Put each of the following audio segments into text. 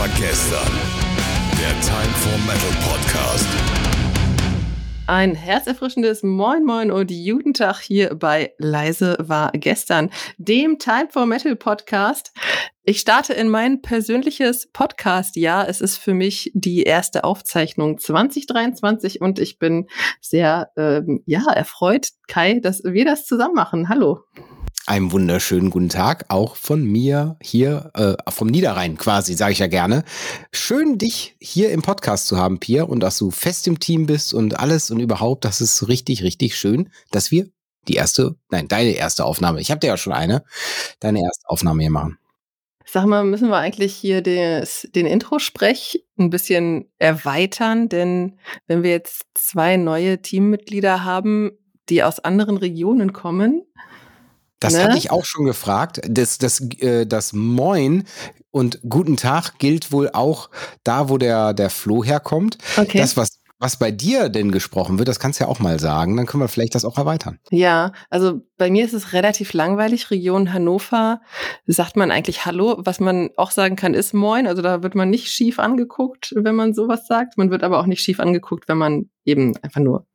war gestern. Der Time for Metal Podcast. Ein herzerfrischendes Moin Moin und guten Tag hier bei Leise war gestern, dem Time for Metal Podcast. Ich starte in mein persönliches Podcast-Jahr. Es ist für mich die erste Aufzeichnung 2023 und ich bin sehr ähm, ja erfreut, Kai, dass wir das zusammen machen. Hallo. Einen wunderschönen guten Tag, auch von mir hier äh, vom Niederrhein quasi, sage ich ja gerne. Schön, dich hier im Podcast zu haben, Pia, und dass du fest im Team bist und alles und überhaupt, das ist richtig, richtig schön, dass wir die erste, nein, deine erste Aufnahme, ich habe dir ja schon eine, deine erste Aufnahme hier machen. Sag mal, müssen wir eigentlich hier des, den Intro-Sprech ein bisschen erweitern? Denn wenn wir jetzt zwei neue Teammitglieder haben, die aus anderen Regionen kommen, das Ne? hatte ich auch schon gefragt. Das, das, äh, das Moin und Guten Tag gilt wohl auch da, wo der, der Flo herkommt. okay. Das, was, was bei dir denn gesprochen wird, das kannst du ja auch mal sagen. Dann können wir vielleicht das auch erweitern. Ja, also bei mir ist es relativ langweilig. Region Hannover sagt man eigentlich Hallo. Was man auch sagen kann, ist Moin. Also da wird man nicht schief angeguckt, wenn man sowas sagt. Man wird aber auch nicht schief angeguckt, wenn man eben einfach nur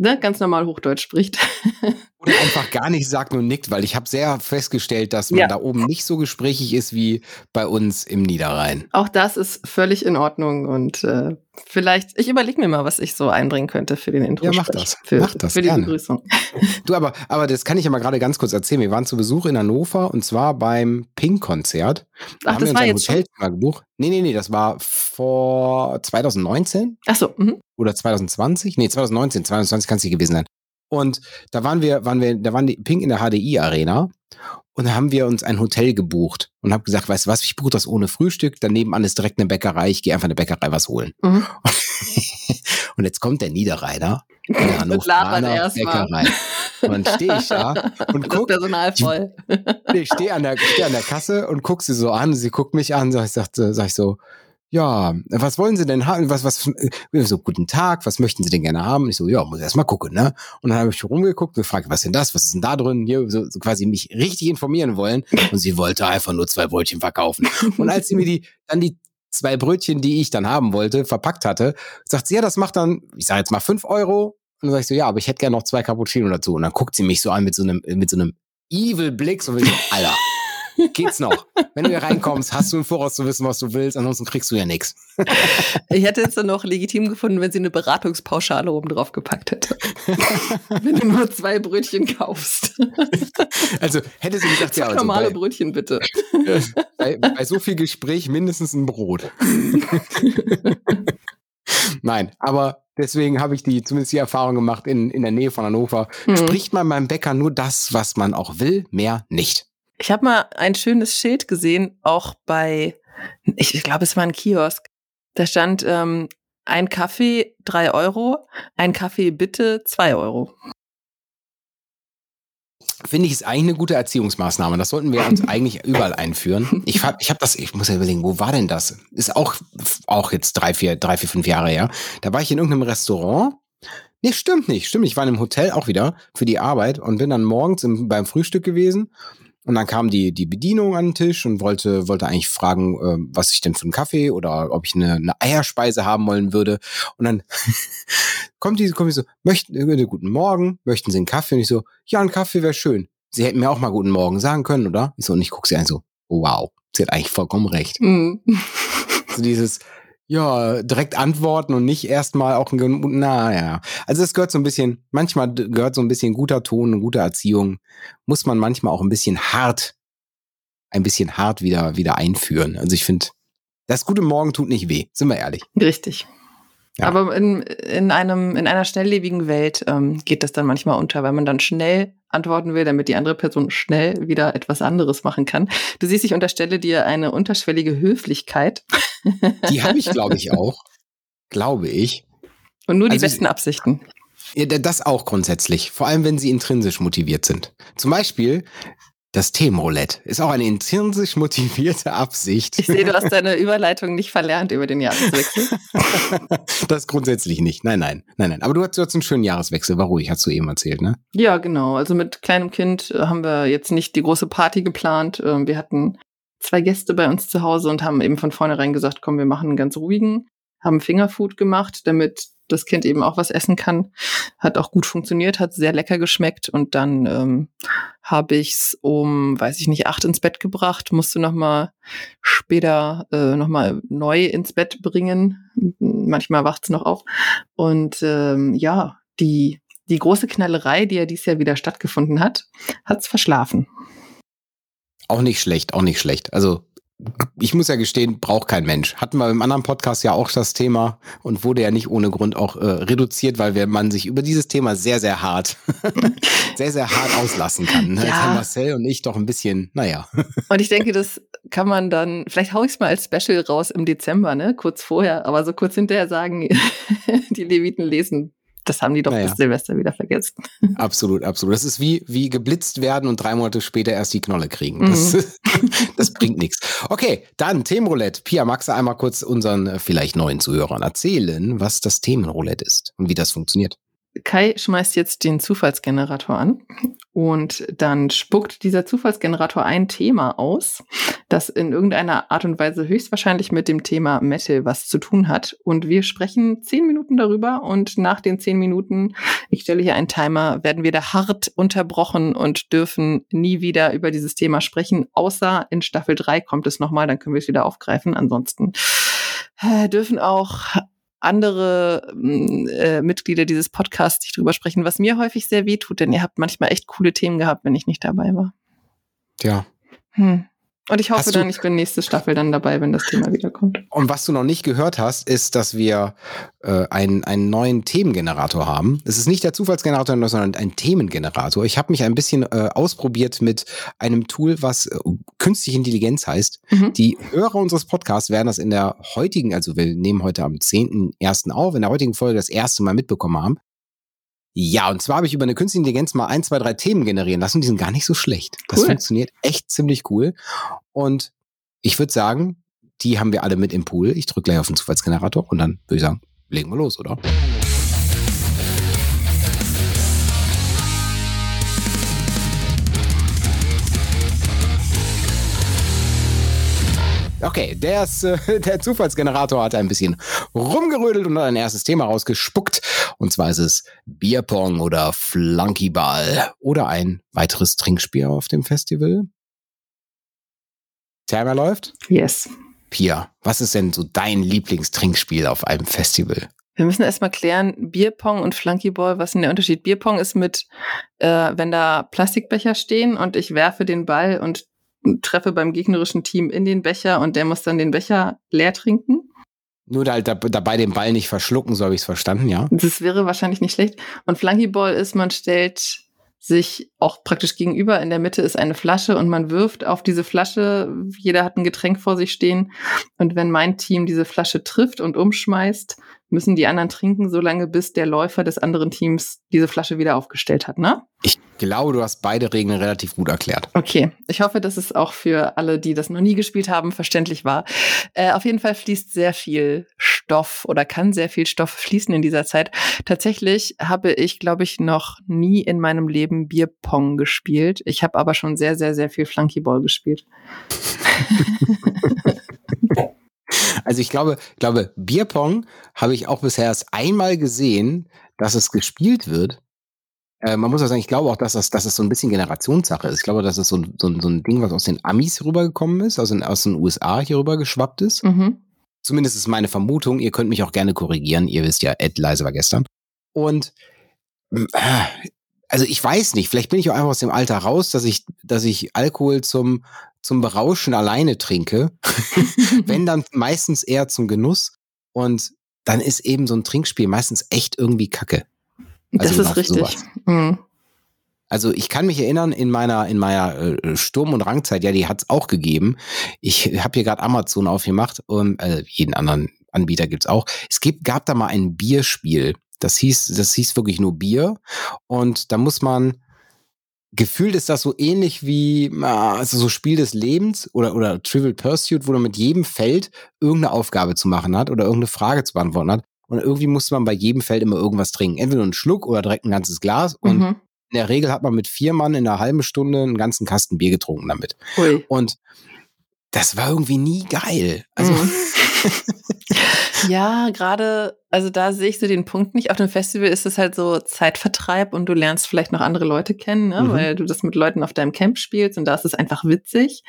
ne, ganz normal Hochdeutsch spricht. Oder einfach gar nicht sagt und nickt, weil ich habe sehr festgestellt, dass man Ja. da oben nicht so gesprächig ist wie bei uns im Niederrhein. Auch das ist völlig in Ordnung und äh, vielleicht, ich überlege mir mal, was ich so einbringen könnte für den Intro. Ja, mach das. Für, Mach das, für die gerne. Begrüßung. Du, aber, aber das kann ich ja mal gerade ganz kurz erzählen. Wir waren zu Besuch in Hannover und zwar beim Pink-Konzert. Da Ach, haben das wir uns war ein jetzt schon. Hotelzimmer gebucht. Nee, nee, nee, das war vor 2019 Ach so, mhm. oder 2020? Nee, 2019, 2020 kann es nicht gewesen sein. Und da waren wir, waren wir, da waren die Pink in der HDI Arena und da haben wir uns ein Hotel gebucht und habe gesagt, weißt du was, ich buche das ohne Frühstück, daneben an ist direkt eine Bäckerei, ich gehe einfach in eine Bäckerei was holen. Mhm. und jetzt kommt der Niederrheiner, der Hannoveraner. Bäckerei. Und dann stehe ich da und guck, Personal voll. ich stehe an, der- steh an der Kasse und guck sie so an, sie guckt mich an, ich- sag, sag ich so, ja, was wollen Sie denn haben? Was, was, äh, so, guten Tag, was möchten Sie denn gerne haben? Und ich so, ja, muss erst mal gucken, ne? Und dann habe ich rumgeguckt und gefragt, was ist denn das? Was ist denn da drin? Hier, so, so quasi mich richtig informieren wollen. Und sie wollte einfach nur zwei Brötchen verkaufen. Und als sie mir die, dann die zwei Brötchen, die ich dann haben wollte, verpackt hatte, sagt sie, ja, das macht dann, ich sage jetzt mal fünf Euro. Und dann sag ich so, ja, aber ich hätte gerne noch zwei Cappuccino dazu. Und dann guckt sie mich so an mit so einem, mit so einem evil Blick, so wie so, Alter, geht's noch? Wenn du hier reinkommst, hast du im Voraus zu wissen, was du willst, ansonsten kriegst du ja nichts. Ich hätte es dann noch legitim gefunden, wenn sie eine Beratungspauschale oben drauf gepackt hätte. wenn du nur zwei Brötchen kaufst. Also hätte sie gesagt, ja, Zwei also normale bei, Brötchen bitte. bei, bei so viel Gespräch mindestens ein Brot. Nein, aber deswegen habe ich die zumindest die Erfahrung gemacht in, in der Nähe von Hannover. Hm. Spricht man beim Bäcker nur das, was man auch will, mehr nicht. Ich habe mal ein schönes Schild gesehen, auch bei, ich, ich glaube, es war ein Kiosk. Da stand ähm, ein Kaffee drei Euro, ein Kaffee bitte zwei Euro. Finde ich, ist eigentlich eine gute Erziehungsmaßnahme. Das sollten wir uns eigentlich überall einführen. Ich hab, ich hab das, ich muss ja überlegen, wo war denn das? Ist auch, auch jetzt drei, vier, drei, vier, fünf Jahre her. Da war ich in irgendeinem Restaurant. Nee, stimmt nicht, stimmt nicht. Ich war in einem Hotel auch wieder für die Arbeit und bin dann morgens im, beim Frühstück gewesen. Und dann kam die, die Bedienung an den Tisch und wollte, wollte eigentlich fragen, äh, was ich denn für einen Kaffee oder ob ich eine, eine Eierspeise haben wollen würde. Und dann kommt die, kommt die so, möchten, äh, guten Morgen, möchten Sie einen Kaffee? Und ich so, ja, ein Kaffee wäre schön. Sie hätten mir auch mal guten Morgen sagen können, oder? Ich so, und ich gucke sie an so, wow, sie hat eigentlich vollkommen recht. Hm. So dieses, ja, direkt antworten und nicht erstmal auch ein, naja. Also es gehört so ein bisschen, manchmal gehört so ein bisschen guter Ton und gute Erziehung, muss man manchmal auch ein bisschen hart, ein bisschen hart wieder, wieder einführen. Also ich finde, das gute Morgen tut nicht weh, sind wir ehrlich. Richtig. Ja. Aber in, in, einem, in einer schnelllebigen Welt ähm, geht das dann manchmal unter, weil man dann schnell antworten will, damit die andere Person schnell wieder etwas anderes machen kann. Du siehst, ich unterstelle dir eine unterschwellige Höflichkeit Die habe ich, glaube ich, auch. Glaube ich. und nur die Also- besten Absichten. Ja, da- das auch grundsätzlich. Vor allem, wenn sie intrinsisch motiviert sind. Zum Beispiel das Themenroulette ist auch eine intrinsisch motivierte Absicht. Ich sehe, du hast deine Überleitung nicht verlernt über den Jahreswechsel. das grundsätzlich nicht. Nein, nein, nein, nein. Aber du hast, du hast einen schönen Jahreswechsel, war ruhig, hast du eben erzählt, ne? Ja, genau. Also mit kleinem Kind äh, haben wir jetzt nicht die große Party geplant. Ähm, Wir hatten zwei Gäste bei uns zu Hause und haben eben von vornherein gesagt, komm, wir machen einen ganz ruhigen, haben Fingerfood gemacht, damit das Kind eben auch was essen kann. Hat auch gut funktioniert, hat sehr lecker geschmeckt und dann ähm, habe ich's um, weiß ich nicht, acht ins Bett gebracht, musste noch mal später äh, noch mal neu ins Bett bringen. Manchmal wacht's noch auf und ähm, ja, die die große Knallerei, die ja dieses Jahr wieder stattgefunden hat, hat's verschlafen. Auch nicht schlecht, auch nicht schlecht. Also ich muss ja gestehen, braucht kein Mensch. Hatten wir im anderen Podcast ja auch das Thema und wurde ja nicht ohne Grund auch äh, reduziert, weil wir, man sich über dieses Thema sehr, sehr hart, sehr, sehr hart auslassen kann. Ne? Ja. Marcel und ich doch ein bisschen, naja. Und ich denke, das kann man dann, vielleicht hau ich es mal als Special raus im Dezember, ne? Kurz vorher, aber so kurz hinterher sagen, die Leviten lesen das haben die doch naja. bis Silvester wieder vergessen. Absolut, absolut. Das ist wie, wie geblitzt werden und drei Monate später erst die Knolle kriegen. Das, mhm. Das bringt nichts. Okay, dann Themenroulette. Pia, magst du einmal kurz unseren äh, vielleicht neuen Zuhörern erzählen, was das Themenroulette ist und wie das funktioniert? Kai schmeißt jetzt den Zufallsgenerator an und dann spuckt dieser Zufallsgenerator ein Thema aus, das in irgendeiner Art und Weise höchstwahrscheinlich mit dem Thema Metal was zu tun hat. Und wir sprechen zehn Minuten darüber und nach den zehn Minuten, ich stelle hier einen Timer, werden wir da hart unterbrochen und dürfen nie wieder über dieses Thema sprechen, außer in Staffel drei kommt es nochmal, dann können wir es wieder aufgreifen. Ansonsten äh, dürfen auch andere mm, äh, Mitglieder dieses Podcasts nicht drüber sprechen, was mir häufig sehr weh tut, denn ihr habt manchmal echt coole Themen gehabt, wenn ich nicht dabei war. Ja. Hm. Und ich hoffe dann, ich bin nächste Staffel dann dabei, wenn das Thema wiederkommt. Und was du noch nicht gehört hast, ist, dass wir äh, einen, einen neuen Themengenerator haben. Es ist nicht der Zufallsgenerator, sondern ein Themengenerator. Ich habe mich ein bisschen äh, ausprobiert mit einem Tool, was äh, künstliche Intelligenz heißt. Mhm. Die Hörer unseres Podcasts werden das in der heutigen, also wir nehmen heute am 10.01. auf, in der heutigen Folge das erste Mal mitbekommen haben. Ja, und zwar habe ich über eine künstliche Intelligenz mal ein, zwei, drei Themen generieren lassen. Die sind gar nicht so schlecht. Das cool. funktioniert echt ziemlich cool. Und ich würde sagen, die haben wir alle mit im Pool. Ich drücke gleich auf den Zufallsgenerator und dann würde ich sagen, legen wir los, oder? Okay, der, ist, äh, der Zufallsgenerator hat ein bisschen rumgerödelt und hat ein erstes Thema rausgespuckt. Und zwar ist es Bierpong oder Flunkyball oder ein weiteres Trinkspiel auf dem Festival. Timer läuft? Yes. Pia, was ist denn so dein Lieblingstrinkspiel auf einem Festival? Wir müssen erstmal klären, Bierpong und Flunkyball, was ist denn der Unterschied? Bierpong ist mit, äh, wenn da Plastikbecher stehen und ich werfe den Ball und treffe beim gegnerischen Team in den Becher und der muss dann den Becher leer trinken. Nur halt dabei den Ball nicht verschlucken, so habe ich es verstanden, ja. Das wäre wahrscheinlich nicht schlecht. Und Flunkyball ist, man stellt sich auch praktisch gegenüber. In der Mitte ist eine Flasche und man wirft auf diese Flasche. Jeder hat ein Getränk vor sich stehen. Und wenn mein Team diese Flasche trifft und umschmeißt, müssen die anderen trinken, solange bis der Läufer des anderen Teams diese Flasche wieder aufgestellt hat, ne? Ich glaube, du hast beide Regeln relativ gut erklärt. Okay, ich hoffe, dass es auch für alle, die das noch nie gespielt haben, verständlich war. Äh, auf jeden Fall fließt sehr viel Stoff oder kann sehr viel Stoff fließen in dieser Zeit. Tatsächlich habe ich, glaube ich, noch nie in meinem Leben Bierpong gespielt. Ich habe aber schon sehr, sehr, sehr viel Flunkyball gespielt. Also ich glaube, glaube Bierpong habe ich auch bisher erst einmal gesehen, dass es gespielt wird. Äh, man muss auch sagen, ich glaube auch, dass das, dass es so ein bisschen Generationssache ist. Ich glaube, dass es so, so, so ein Ding, was aus den Amis rübergekommen ist, aus den, aus den USA hier rüber geschwappt ist. Mhm. Zumindest ist meine Vermutung. Ihr könnt mich auch gerne korrigieren. Ihr wisst ja, Ed leise war gestern. Und äh, also ich weiß nicht, vielleicht bin ich auch einfach aus dem Alter raus, dass ich, dass ich Alkohol zum, zum Berauschen alleine trinke. Wenn dann meistens eher zum Genuss. Und dann ist eben so ein Trinkspiel meistens echt irgendwie kacke. Also das ist richtig. Mhm. Also ich kann mich erinnern, in meiner, in meiner äh, Sturm- und Rangzeit, ja, die hat's auch gegeben. Ich habe hier gerade Amazon aufgemacht und äh, jeden anderen Anbieter gibt's auch. Es gibt, gab da mal ein Bierspiel. Das hieß, das hieß wirklich nur Bier. Und da muss man, gefühlt ist das so ähnlich wie also so Spiel des Lebens oder, oder Trivial Pursuit, wo man mit jedem Feld irgendeine Aufgabe zu machen hat oder irgendeine Frage zu beantworten hat. Und irgendwie musste man bei jedem Feld immer irgendwas trinken. Entweder nur einen Schluck oder direkt ein ganzes Glas. Und mhm. in der Regel hat man mit vier Mann in einer halben Stunde einen ganzen Kasten Bier getrunken damit. Ui. Und das war irgendwie nie geil. Also. Mhm. ja, gerade, also da sehe ich so den Punkt nicht. Auf dem Festival ist es halt so Zeitvertreib und du lernst vielleicht noch andere Leute kennen, ne? Mhm. weil du das mit Leuten auf deinem Camp spielst und da ist es einfach witzig.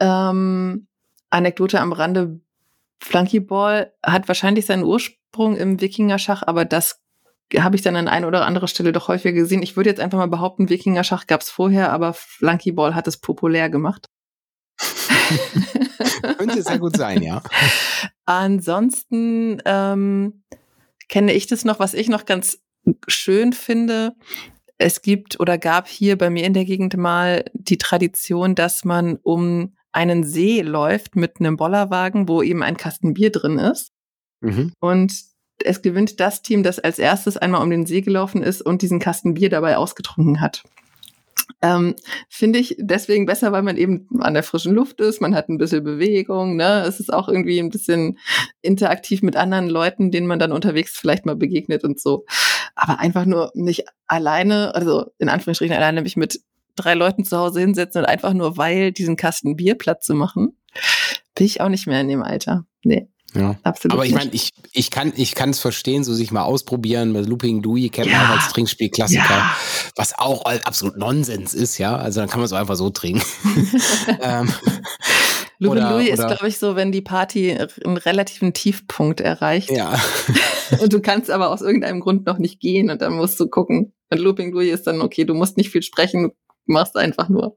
Ähm, Anekdote am Rande, Flunkyball hat wahrscheinlich seinen Ursprung im Wikingerschach, aber das habe ich dann an einer oder anderen Stelle doch häufiger gesehen. Ich würde jetzt einfach mal behaupten, Wikingerschach gab es vorher, aber Flunkyball hat es populär gemacht. Könnte sehr gut sein, ja. Ansonsten ähm, kenne ich das noch, was ich noch ganz schön finde. Es gibt oder gab hier bei mir in der Gegend mal die Tradition, dass man um einen See läuft mit einem Bollerwagen, wo eben ein Kasten Bier drin ist. Mhm. Und es gewinnt das Team, das als erstes einmal um den See gelaufen ist und diesen Kasten Bier dabei ausgetrunken hat. Ähm, Finde ich deswegen besser, weil man eben an der frischen Luft ist, man hat ein bisschen Bewegung, ne? Es ist auch irgendwie ein bisschen interaktiv mit anderen Leuten, denen man dann unterwegs vielleicht mal begegnet und so. Aber einfach nur nicht alleine, also in Anführungsstrichen alleine mich mit drei Leuten zu Hause hinsetzen und einfach nur weil diesen Kasten Bier platt zu machen, bin ich auch nicht mehr in dem Alter. Nee. Ja. Absolut. Aber ich meine, ich, ich kann ich kann es verstehen, so sich mal ausprobieren. Bei Looping Louis kennt man Ja. auch als Trinkspielklassiker, Ja. was auch absolut Nonsens ist, ja. Also dann kann man es einfach so trinken. ähm, Louis oder- Louis ist, glaube ich, so, wenn die Party einen relativen Tiefpunkt erreicht ja. und du kannst aber aus irgendeinem Grund noch nicht gehen und dann musst du gucken. Und Looping Louis ist dann okay, du musst nicht viel sprechen, du machst einfach nur.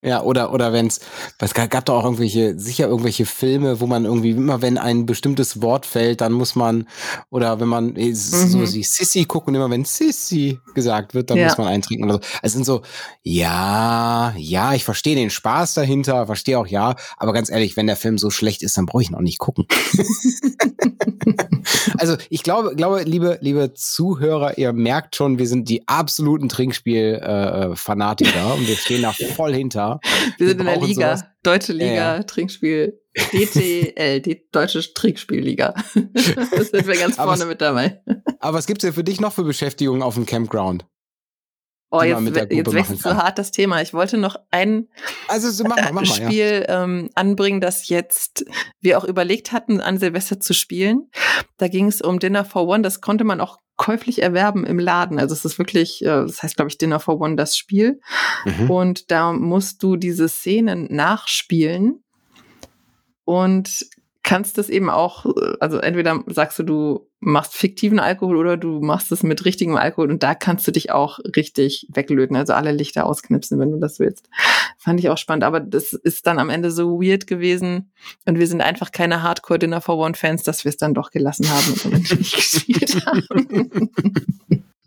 Ja, oder, oder wenn's, es gab, doch auch irgendwelche, sicher irgendwelche Filme, wo man irgendwie immer, wenn ein bestimmtes Wort fällt, dann muss man, oder wenn man so Mhm. wie Sissy guckt und immer wenn Sissy gesagt wird, dann Ja. muss man eintrinken oder so. Es sind so, ja, ja, ich verstehe den Spaß dahinter, verstehe auch ja, aber ganz ehrlich, wenn der Film so schlecht ist, dann brauche ich ihn auch nicht gucken. also ich glaube, glaube, liebe, liebe Zuhörer, ihr merkt schon, wir sind die absoluten Trinkspiel-Fanatiker äh, Fanatiker und wir stehen da voll hinter. Wir sind in der Liga, sowas. Deutsche Liga, Ja, ja. Trinkspiel, DTL, die Deutsche Trinkspielliga. das sind wir ganz vorne es- mit dabei. Aber was gibt's denn für dich noch für Beschäftigungen auf dem Campground? Oh, jetzt, jetzt wechselt so hart das Thema. Ich wollte noch ein Also so, mach mal, mach mal, ja. Spiel ähm, anbringen, das jetzt wir auch überlegt hatten, an Silvester zu spielen. Da ging es um Dinner for One. Das konnte man auch käuflich erwerben im Laden. Also es ist wirklich, äh, das heißt, glaube ich, Dinner for One das Spiel. Mhm. Und da musst du diese Szenen nachspielen und kannst das eben auch, äh, also entweder sagst du, du machst fiktiven Alkohol oder du machst es mit richtigem Alkohol und da kannst du dich auch richtig weglöten, also alle Lichter ausknipsen, wenn du das willst. Fand ich auch spannend, aber das ist dann am Ende so weird gewesen und wir sind einfach keine Hardcore Dinner for One Fans, dass wir es dann doch gelassen haben und nicht gespielt haben.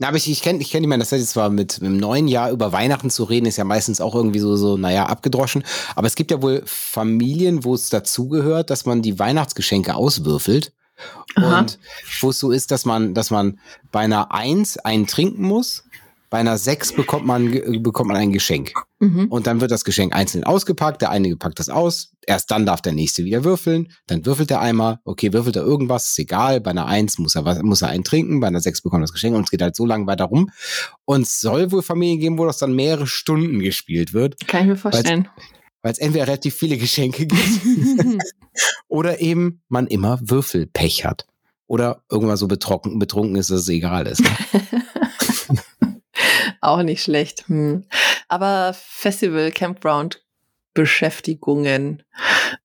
Na, aber ich, ich kenne ich kenn, ich meine, das heißt jetzt zwar mit, mit dem neuen Jahr über Weihnachten zu reden, ist ja meistens auch irgendwie so, so, naja, abgedroschen. Aber es gibt ja wohl Familien, wo es dazugehört, dass man die Weihnachtsgeschenke auswürfelt. Aha. Und wo es so ist, dass man, dass man bei einer Eins einen trinken muss, bei einer Sechs bekommt man, bekommt man ein Geschenk. Mhm. Und dann wird das Geschenk einzeln ausgepackt, der eine packt das aus, erst dann darf der nächste wieder würfeln, dann würfelt er einmal, okay, würfelt er irgendwas, ist egal, bei einer Eins muss er was, muss er einen trinken, bei einer Sechs bekommt er das Geschenk und es geht halt so lange weiter rum. Und es soll wohl Familien geben, wo das dann mehrere Stunden gespielt wird, Kann ich mir vorstellen. weil es entweder relativ viele Geschenke gibt oder eben man immer Würfelpech hat. Oder irgendwann so betrunken, betrunken ist, dass es egal ist. Ne? Auch nicht schlecht. Hm. Aber Festival, Campground, Beschäftigungen.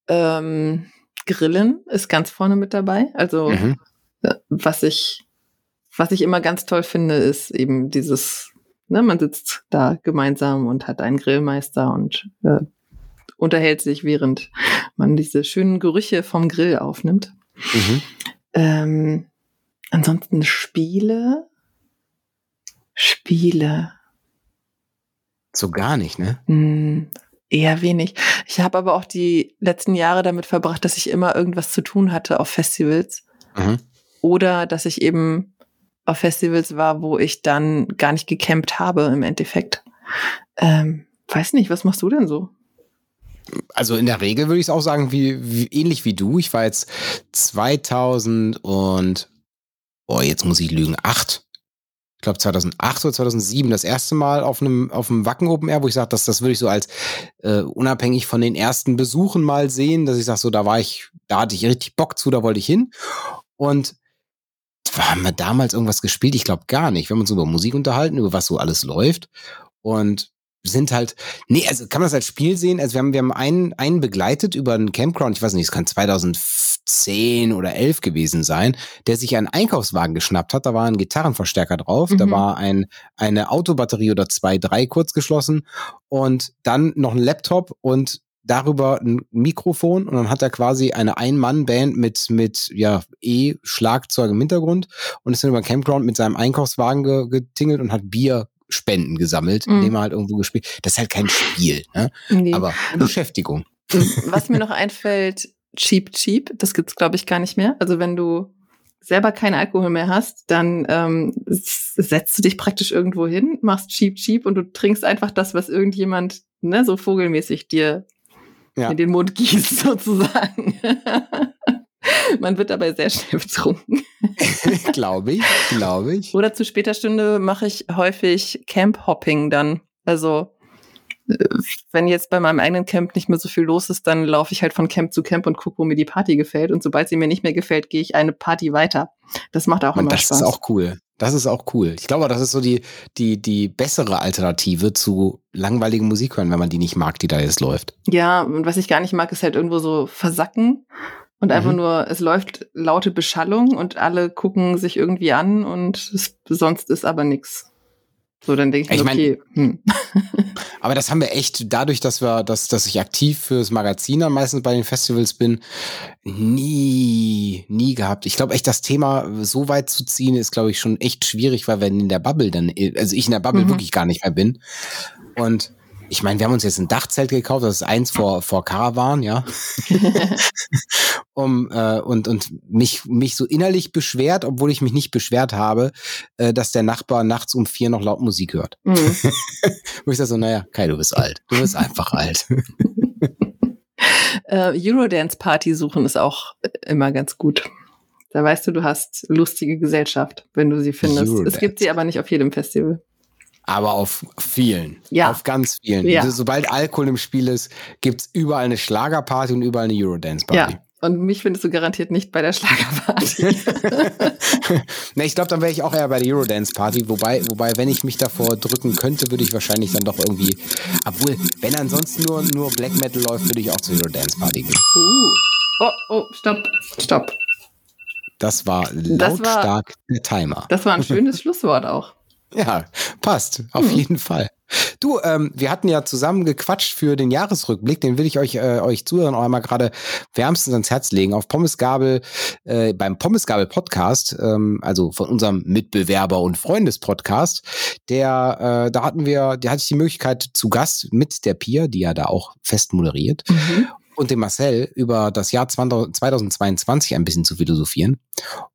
Ähm, Grillen ist ganz vorne mit dabei. Also Mhm. äh, was ich, was ich immer ganz toll finde, ist eben dieses, ne, man sitzt da gemeinsam und hat einen Grillmeister und äh, unterhält sich, während man diese schönen Gerüche vom Grill aufnimmt. Mhm. Ähm, ansonsten Spiele. Spiele. So gar nicht, ne? Hm, eher wenig. Ich habe aber auch die letzten Jahre damit verbracht, dass ich immer irgendwas zu tun hatte auf Festivals. Mhm. Oder dass ich eben auf Festivals war, wo ich dann gar nicht gecampt habe im Endeffekt. Ähm, weiß nicht, was machst du denn so? Also in der Regel würde ich es auch sagen, wie, wie ähnlich wie du. Ich war jetzt 2000 und oh, jetzt muss ich lügen, acht. Glaube 2008 oder 2007 das erste Mal auf einem auf einem Wacken Open Air, wo ich sage, das das würde ich so als äh, unabhängig von den ersten Besuchen mal sehen, dass ich sage so, da war ich, da hatte ich richtig Bock zu, da wollte ich hin und haben wir damals irgendwas gespielt? Ich glaube gar nicht. Wir haben uns über Musik unterhalten, über was so alles läuft und sind halt, nee, also kann man das als Spiel sehen? Also wir haben, wir haben einen, einen begleitet über einen Campground, ich weiß nicht, es kann 2010 oder 11 gewesen sein, der sich einen Einkaufswagen geschnappt hat. Da war ein Gitarrenverstärker drauf, mhm. da war ein, eine Autobatterie oder zwei, drei kurz geschlossen und dann noch ein Laptop und darüber ein Mikrofon und dann hat er quasi eine Ein-Mann-Band mit, mit, ja, E-Schlagzeug im Hintergrund und ist dann über den Campground mit seinem Einkaufswagen getingelt und hat Bier Spenden gesammelt, mhm. indem er halt irgendwo gespielt. Das ist halt kein Spiel, ne? Nee. aber Beschäftigung. Was mir noch einfällt, Cheap Cheap, das gibt's glaube ich gar nicht mehr. Also wenn du selber keinen Alkohol mehr hast, dann ähm, setzt du dich praktisch irgendwo hin, machst Cheap Cheap und du trinkst einfach das, was irgendjemand ne, so vogelmäßig dir ja. in den Mund gießt sozusagen. Man wird dabei sehr schnell betrunken. glaube ich, glaube ich. Oder zu später Stunde mache ich häufig Camp-Hopping dann. Also wenn jetzt bei meinem eigenen Camp nicht mehr so viel los ist, dann laufe ich halt von Camp zu Camp und gucke, wo mir die Party gefällt. Und sobald sie mir nicht mehr gefällt, gehe ich eine Party weiter. Das macht auch und immer das Spaß. Das ist auch cool. Das ist auch cool. Ich glaube, das ist so die, die, die bessere Alternative zu langweiligen Musik hören, wenn man die nicht mag, die da jetzt läuft. Ja, und was ich gar nicht mag, ist halt irgendwo so versacken und einfach mhm. nur, es läuft laute Beschallung und alle gucken sich irgendwie an und es, sonst ist aber nichts. So, dann denke ich, ich mir, okay. Hm. aber das haben wir echt dadurch, dass wir, dass, dass ich aktiv fürs Magazin am meisten bei den Festivals bin, nie, nie gehabt. Ich glaube echt, das Thema so weit zu ziehen, ist, glaube ich, schon echt schwierig, weil wenn in der Bubble dann, also ich in der Bubble mhm. wirklich gar nicht mehr bin. Und ich meine, wir haben uns jetzt ein Dachzelt gekauft, das ist eins vor, vor Caravan, ja. um, äh, und, und mich, mich so innerlich beschwert, obwohl ich mich nicht beschwert habe, äh, dass der Nachbar nachts um vier noch laut Musik hört. Mhm. Wo ich sage so, naja, Kai, du bist alt. Du bist einfach alt. äh, Eurodance-Party suchen ist auch immer ganz gut. Da weißt du, du hast lustige Gesellschaft, wenn du sie findest. Eurodance. Es gibt sie aber nicht auf jedem Festival aber auf vielen. Ja. Auf ganz vielen. Ja. Sobald Alkohol im Spiel ist, gibt's überall eine Schlagerparty und überall eine Eurodance-Party. Ja. Und mich findest du garantiert nicht bei der Schlagerparty. ne, ich glaube, dann wäre ich auch eher bei der Eurodance-Party. Wobei, wobei, wenn ich mich davor drücken könnte, würde ich wahrscheinlich dann doch irgendwie. Obwohl, wenn ansonsten nur, nur Black Metal läuft, würde ich auch zur Eurodance-Party gehen. Uh. Oh, oh, stopp, stopp. Das war lautstark der Timer. Das war ein schönes Schlusswort auch. Ja, passt, auf mhm. jeden Fall. Du, ähm, wir hatten ja zusammen gequatscht für den Jahresrückblick, den will ich euch, äh, euch zuhören auch einmal gerade wärmstens ans Herz legen. Auf Pommesgabel, äh, beim Pommesgabel Podcast, ähm, also von unserem Mitbewerber und Freundespodcast, der, äh, da hatten wir, da hatte ich die Möglichkeit zu Gast mit der Pia, die ja da auch fest moderiert. Mhm und dem Marcel über das Jahr 2022 ein bisschen zu philosophieren.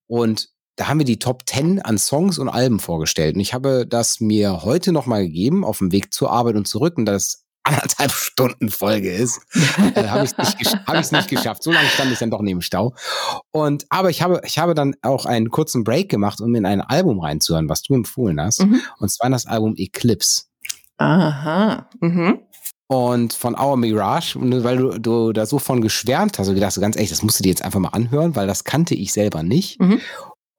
Und da haben wir die Top 10 an Songs und Alben vorgestellt. Und ich habe das mir heute nochmal gegeben, auf dem Weg zur Arbeit und zurück. Und das anderthalb Stunden Folge ist, äh, habe ich es nicht, hab nicht geschafft. So lange stand ich dann doch neben Stau. Und aber ich habe, ich habe dann auch einen kurzen Break gemacht, um in ein Album reinzuhören, was du empfohlen hast. Mhm. Und zwar das Album Eclipse. Aha. Mhm. Und von Our Mirage, weil du, du da so von geschwärmt hast und gedacht, so ganz ehrlich, das musst du dir jetzt einfach mal anhören, weil das kannte ich selber nicht. Mhm.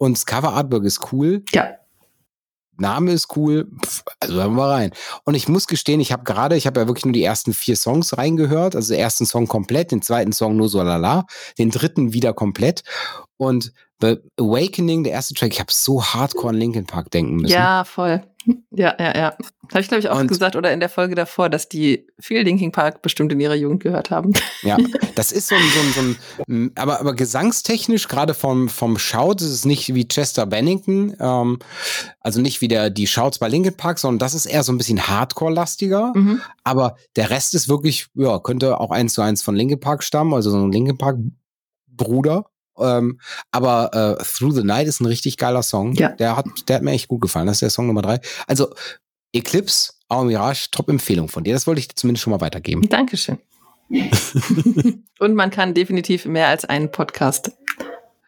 Und das Cover Artwork ist cool. Ja. Name ist cool, Pff, also hören wir mal rein. Und ich muss gestehen, ich habe gerade, ich habe ja wirklich nur die ersten vier Songs reingehört, also den ersten Song komplett, den zweiten Song nur so lala, den dritten wieder komplett. Und The Awakening, der erste Track, ich habe so hardcore an Linkin Park denken müssen. Ja, voll. Ja, ja, ja. Habe ich, glaube ich, auch und gesagt oder in der Folge davor, dass die viel Linkin Park bestimmt in ihrer Jugend gehört haben. Ja, das ist so ein, so ein, so ein aber, aber gesangstechnisch, gerade vom, vom Shout, ist es nicht wie Chester Bennington, ähm, also nicht wie der, die Shouts bei Linkin Park, sondern das ist eher so ein bisschen Hardcore-lastiger. Mhm. Aber der Rest ist wirklich, ja, könnte auch eins zu eins von Linkin Park stammen, also so ein Linkin Park Bruder. Ähm, aber äh, Through the Night ist ein richtig geiler Song. Ja. Der hat, der hat mir echt gut gefallen. Das ist der Song Nummer drei. Also Eclipse, Our Mirage, Top-Empfehlung von dir. Das wollte ich dir zumindest schon mal weitergeben. Dankeschön. Und man kann definitiv mehr als einen Podcast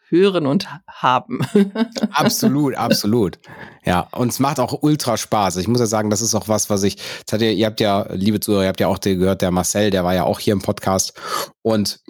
hören und haben. absolut, absolut. Ja, und es macht auch ultra Spaß. Ich muss ja sagen, das ist auch was, was ich, ihr, ihr habt ja, liebe Zuhörer, ihr habt ja auch gehört, der Marcel, der war ja auch hier im Podcast und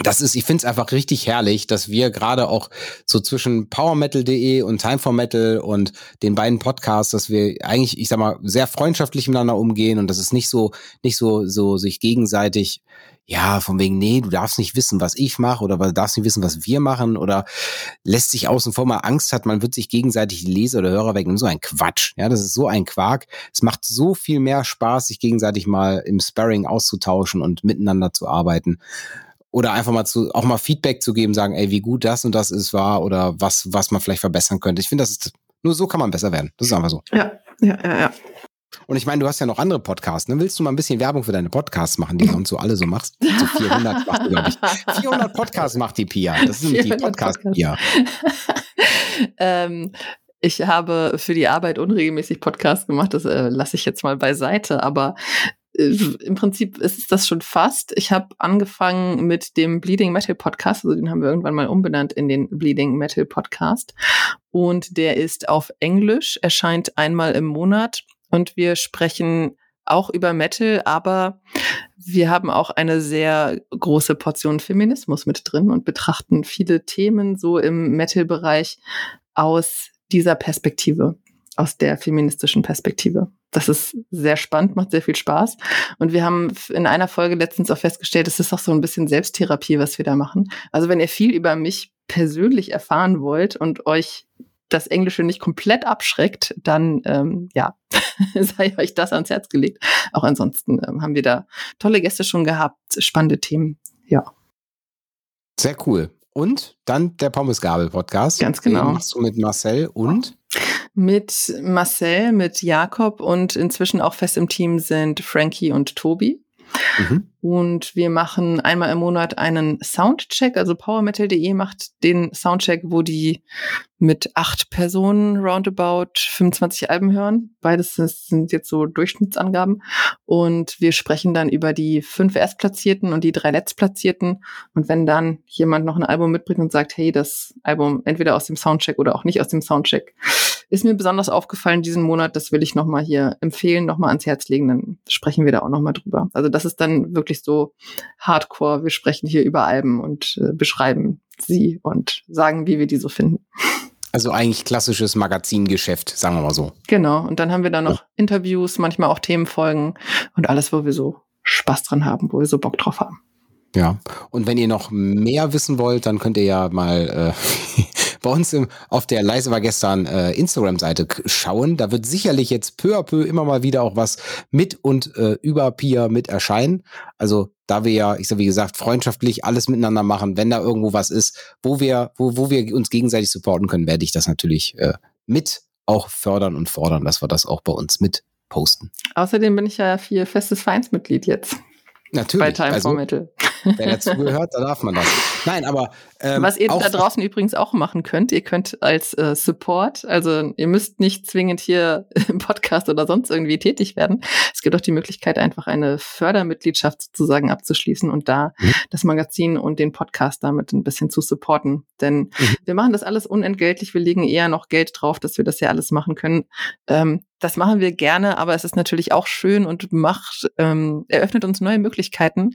das ist, ich finde es einfach richtig herrlich, dass wir gerade auch so zwischen powermetal.de und Time for Metal und den beiden Podcasts, dass wir eigentlich, ich sag mal, sehr freundschaftlich miteinander umgehen und dass es nicht so, nicht so, so sich gegenseitig, ja, von wegen, nee, du darfst nicht wissen, was ich mache oder du darfst nicht wissen, was wir machen oder lässt sich außen vor mal Angst hat, man wird sich gegenseitig die Leser oder Hörer wegnehmen. So ein Quatsch. Ja, das ist so ein Quark. Es macht so viel mehr Spaß, sich gegenseitig mal im Sparring auszutauschen und miteinander zu arbeiten oder einfach mal zu, auch mal Feedback zu geben, sagen, ey, wie gut das und das ist war oder was, was man vielleicht verbessern könnte. Ich finde, das ist, nur so kann man besser werden. Das ist einfach so. Ja, ja, ja, ja. Und ich meine, du hast ja noch andere Podcasts. Ne? Willst du mal ein bisschen Werbung für deine Podcasts machen, die du sonst so alle so machst? So 400 macht glaube ich. 400 Podcasts macht die Pia. Das ist die Podcast-Pia. ähm, ich habe für die Arbeit unregelmäßig Podcasts gemacht, das äh, lasse ich jetzt mal beiseite, aber im Prinzip ist es das schon fast. Ich habe angefangen mit dem Bleeding Metal Podcast, also den haben wir irgendwann mal umbenannt in den Bleeding Metal Podcast. Und der ist auf Englisch, erscheint einmal im Monat und wir sprechen auch über Metal, aber wir haben auch eine sehr große Portion Feminismus mit drin und betrachten viele Themen so im Metal-Bereich aus dieser Perspektive aus der feministischen Perspektive. Das ist sehr spannend, macht sehr viel Spaß. Und wir haben in einer Folge letztens auch festgestellt, es ist auch so ein bisschen Selbsttherapie, was wir da machen. Also wenn ihr viel über mich persönlich erfahren wollt und euch das Englische nicht komplett abschreckt, dann ähm, ja, sei euch das ans Herz gelegt. Auch ansonsten ähm, haben wir da tolle Gäste schon gehabt, spannende Themen. Ja. Sehr cool. Und dann der Pommesgabel-Podcast. Ganz genau. Den machst du mit Marcel und? Mit Marcel, mit Jakob und inzwischen auch fest im Team sind Frankie und Tobi. Mhm. Und wir machen einmal im Monat einen Soundcheck. Also powermetal.de macht den Soundcheck, wo die mit acht Personen roundabout 25 Alben hören. Beides sind jetzt so Durchschnittsangaben. Und wir sprechen dann über die fünf Erstplatzierten und die drei Letztplatzierten. Und wenn dann jemand noch ein Album mitbringt und sagt, hey, das Album entweder aus dem Soundcheck oder auch nicht aus dem Soundcheck, ist mir besonders aufgefallen diesen Monat, das will ich nochmal hier empfehlen, nochmal ans Herz legen, dann sprechen wir da auch nochmal drüber. Also das ist dann wirklich so hardcore. Wir sprechen hier über Alben und äh, beschreiben sie und sagen, wie wir die so finden. Also eigentlich klassisches Magazingeschäft, sagen wir mal so. Genau. Und dann haben wir da noch ja. Interviews, manchmal auch Themenfolgen und alles, wo wir so Spaß dran haben, wo wir so Bock drauf haben. Ja. Und wenn ihr noch mehr wissen wollt, dann könnt ihr ja mal äh, bei uns im, auf der Leise war gestern äh, Instagram-Seite schauen. Da wird sicherlich jetzt peu à peu immer mal wieder auch was mit und äh, über Pia mit erscheinen. Also da wir ja, ich sag wie gesagt, freundschaftlich alles miteinander machen, wenn da irgendwo was ist, wo wir, wo, wo wir uns gegenseitig supporten können, werde ich das natürlich äh, mit auch fördern und fordern, dass wir das auch bei uns mit posten. Außerdem bin ich ja viel festes Vereinsmitglied jetzt. Natürlich. Bei Time also, for Metal. Wer dazugehört, da darf man das. Nein, aber. Ähm, Was ihr da draußen übrigens auch machen könnt, ihr könnt als äh, Support, also ihr müsst nicht zwingend hier im Podcast oder sonst irgendwie tätig werden. Es gibt auch die Möglichkeit, einfach eine Fördermitgliedschaft sozusagen abzuschließen und da mhm. das Magazin und den Podcast damit ein bisschen zu supporten. Denn mhm. wir machen das alles unentgeltlich, wir legen eher noch Geld drauf, dass wir das ja alles machen können. Ähm, das machen wir gerne, aber es ist natürlich auch schön und macht, ähm, eröffnet uns neue Möglichkeiten,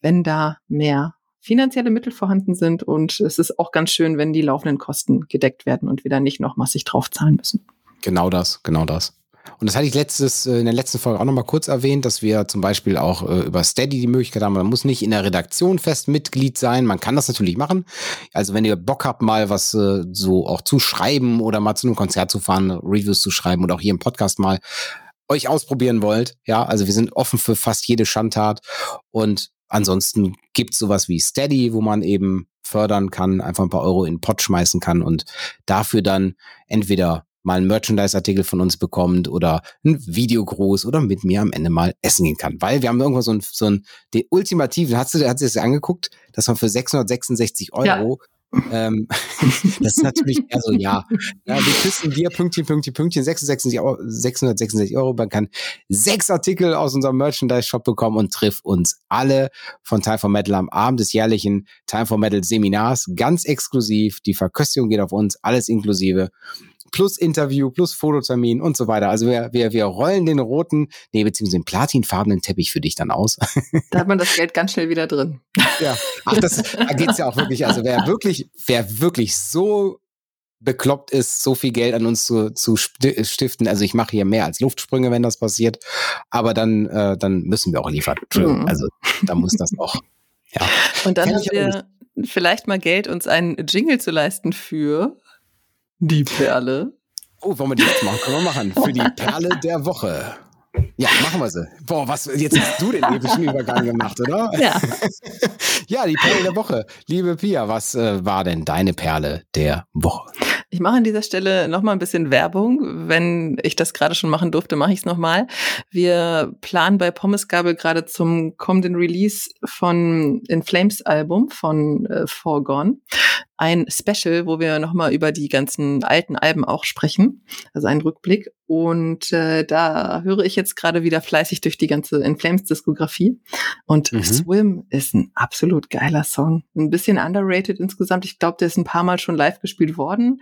wenn da mehr finanzielle Mittel vorhanden sind. Und es ist auch ganz schön, wenn die laufenden Kosten gedeckt werden und wir da nicht noch massig drauf zahlen müssen. Genau das, genau das. Und das hatte ich letztes, äh, in der letzten Folge auch nochmal kurz erwähnt, dass wir zum Beispiel auch äh, über Steady die Möglichkeit haben, man muss nicht in der Redaktion fest Mitglied sein, man kann das natürlich machen. Also wenn ihr Bock habt, mal was äh, so auch zu schreiben oder mal zu einem Konzert zu fahren, Reviews zu schreiben und auch hier im Podcast mal euch ausprobieren wollt, ja, also wir sind offen für fast jede Schandtat und ansonsten gibt's sowas wie Steady, wo man eben fördern kann, einfach ein paar Euro in den Pot schmeißen kann und dafür dann entweder mal einen Merchandise-Artikel von uns bekommt oder ein Videogruß oder mit mir am Ende mal essen gehen kann. Weil wir haben irgendwann so ein, so ein den ultimativen, hast du, hat sie das angeguckt, dass man für 666 Euro ja. Ähm, das ist natürlich eher so, ja. ja wir küssen dir Pünktchen, Pünktchen, Pünktchen, 666 Euro, 666 Euro. Man kann sechs Artikel aus unserem Merchandise-Shop bekommen und trifft uns alle von Time for Metal am Abend des jährlichen Time for Metal Seminars. Ganz exklusiv. Die Verköstigung geht auf uns, alles inklusive plus Interview, plus Fototermin und so weiter. Also wir, wir, wir rollen den roten, nee, beziehungsweise den platinfarbenen Teppich für dich dann aus. Da hat man das Geld ganz schnell wieder drin. Ja, ach, das, da geht's ja auch wirklich, also wer wirklich, wer wirklich so bekloppt ist, so viel Geld an uns zu, zu stiften. Also ich mache hier mehr als Luftsprünge, wenn das passiert. Aber dann, äh, dann müssen wir auch liefern. Mhm. Also da muss das auch. Ja. Und dann haben wir vielleicht mal Geld, uns einen Jingle zu leisten für die Perle. Oh, wollen wir die jetzt machen? Können wir machen. Für die Perle der Woche. Ja, machen wir sie. Boah, was, jetzt hast du den epischen Übergang gemacht, oder? Ja. ja, die Perle der Woche. Liebe Pia, was äh, war denn deine Perle der Woche? Ich mache an dieser Stelle nochmal ein bisschen Werbung. Wenn ich das gerade schon machen durfte, mache ich es nochmal. Wir planen bei Pommesgabel gerade zum kommenden Release von In Flames Album von äh, Forgone ein Special, wo wir nochmal über die ganzen alten Alben auch sprechen. Also ein Rückblick. Und äh, da höre ich jetzt gerade wieder fleißig durch die ganze In Flames Diskografie. Und mhm. Swim ist ein absolut geiler Song. Ein bisschen underrated insgesamt. Ich glaube, der ist ein paar Mal schon live gespielt worden.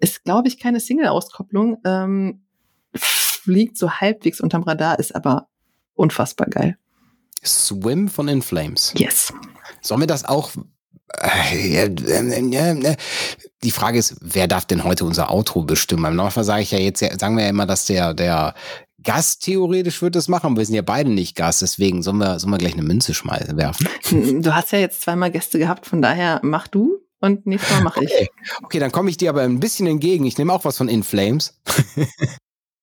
Ist, glaube ich, keine Single-Auskopplung. Ähm, fliegt so halbwegs unterm Radar, ist aber unfassbar geil. Swim von In Flames. Yes. Sollen wir das auch die Frage ist, wer darf denn heute unser Outro bestimmen? Am Normalfall sage ich ja jetzt, sagen wir ja immer, dass der, der Gast theoretisch wird das machen, wir sind ja beide nicht Gast, deswegen sollen wir, sollen wir gleich eine Münze schmeißen, werfen. Du hast ja jetzt zweimal Gäste gehabt, von daher mach du und nächstes Mal mache ich. Okay, okay dann komme ich dir aber ein bisschen entgegen. Ich nehme auch was von In Flames.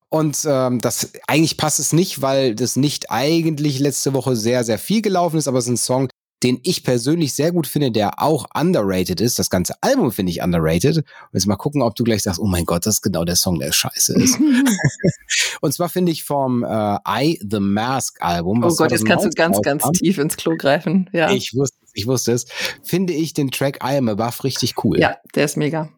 Und ähm, das eigentlich passt es nicht, weil das nicht eigentlich letzte Woche sehr, sehr viel gelaufen ist, aber es ist ein Song, den ich persönlich sehr gut finde, der auch underrated ist. Das ganze Album finde ich underrated. Und jetzt mal gucken, ob du gleich sagst, oh mein Gott, das ist genau der Song, der scheiße ist. und zwar finde ich vom äh, I The Mask Album. Oh Gott, jetzt kannst du ganz, ganz tief ins Klo greifen. Ja. Ich wusste ich wusste es. Finde ich den Track I Am Above richtig cool. Ja, der ist mega.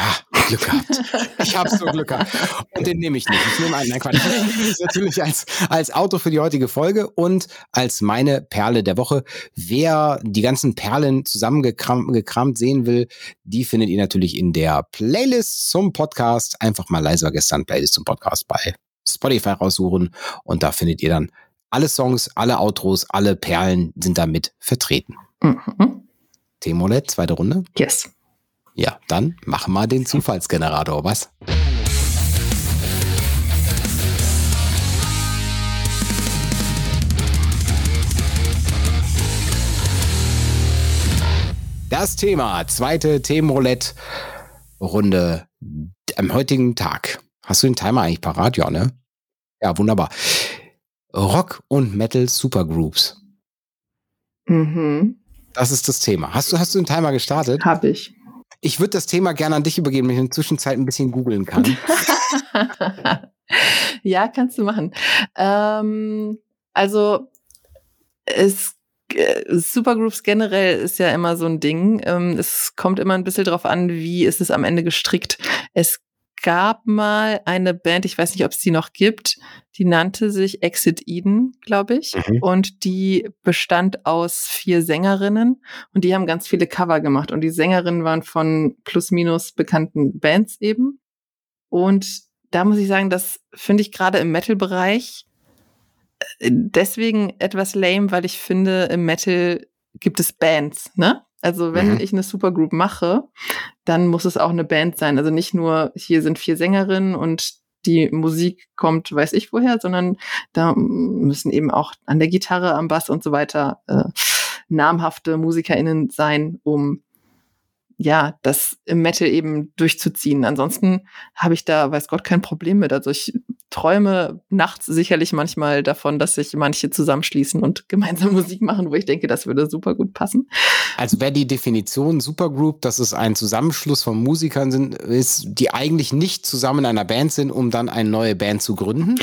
Ah, Glück gehabt. Ich habe so Glück gehabt. Und den nehme ich nicht. Ich nehme einen. Nein, Quatsch. Ich nehme es natürlich als, als Auto für die heutige Folge und als meine Perle der Woche. Wer die ganzen Perlen zusammengekramt sehen will, die findet ihr natürlich in der Playlist zum Podcast. Einfach mal leiser gestern Playlist zum Podcast bei Spotify raussuchen und da findet ihr dann alle Songs, alle Outros, alle Perlen sind damit vertreten. Mhm. Temolet, zweite Runde? Yes. Ja, dann mach mal den Zufallsgenerator, was? Das Thema, zweite Themenroulette-Runde am heutigen Tag. Hast du den Timer eigentlich parat? Ja, ne? Ja, wunderbar. Rock und Metal Supergroups. Mhm. Das ist das Thema. Hast du, hast du den Timer gestartet? Hab ich. Ich würde das Thema gerne an dich übergeben, wenn ich in der Zwischenzeit ein bisschen googeln kann. ja, kannst du machen. Ähm, also es äh, Supergroups generell ist ja immer so ein Ding. Ähm, es kommt immer ein bisschen drauf an, wie ist es am Ende gestrickt. Es gab mal eine Band, ich weiß nicht, ob es die noch gibt, die nannte sich Exit Eden, glaube ich. Mhm. Und die bestand aus vier Sängerinnen und die haben ganz viele Cover gemacht. Und die Sängerinnen waren von plus minus bekannten Bands eben. Und da muss ich sagen, das finde ich gerade im Metal-Bereich äh, deswegen etwas lame, weil ich finde, im Metal gibt es Bands, ne? Also wenn mhm. ich eine Supergroup mache, dann muss es auch eine Band sein. Also nicht nur, hier sind vier Sängerinnen und die Musik kommt, weiß ich woher, sondern da müssen eben auch an der Gitarre, am Bass und so weiter äh, namhafte MusikerInnen sein, um ja, das im Metal eben durchzuziehen. Ansonsten habe ich da, weiß Gott, kein Problem mit. Also ich träume nachts sicherlich manchmal davon, dass sich manche zusammenschließen und gemeinsam Musik machen, wo ich denke, das würde super gut passen. Also wäre die Definition Supergroup, dass es ein Zusammenschluss von Musikern sind, ist, die eigentlich nicht zusammen in einer Band sind, um dann eine neue Band zu gründen?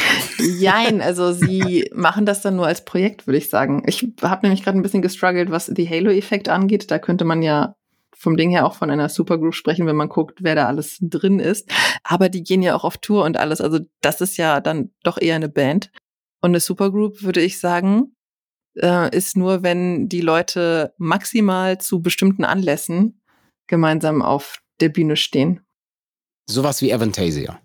Jein, also sie machen das dann nur als Projekt, würde ich sagen. Ich habe nämlich gerade ein bisschen gestruggelt, was die Halo-Effekt angeht. Da könnte man ja vom Ding her auch von einer Supergroup sprechen, wenn man guckt, wer da alles drin ist. Aber die gehen ja auch auf Tour und alles. Also das ist ja dann doch eher eine Band. Und eine Supergroup, würde ich sagen, äh, ist nur, wenn die Leute maximal zu bestimmten Anlässen gemeinsam auf der Bühne stehen. Sowas wie Avantasia.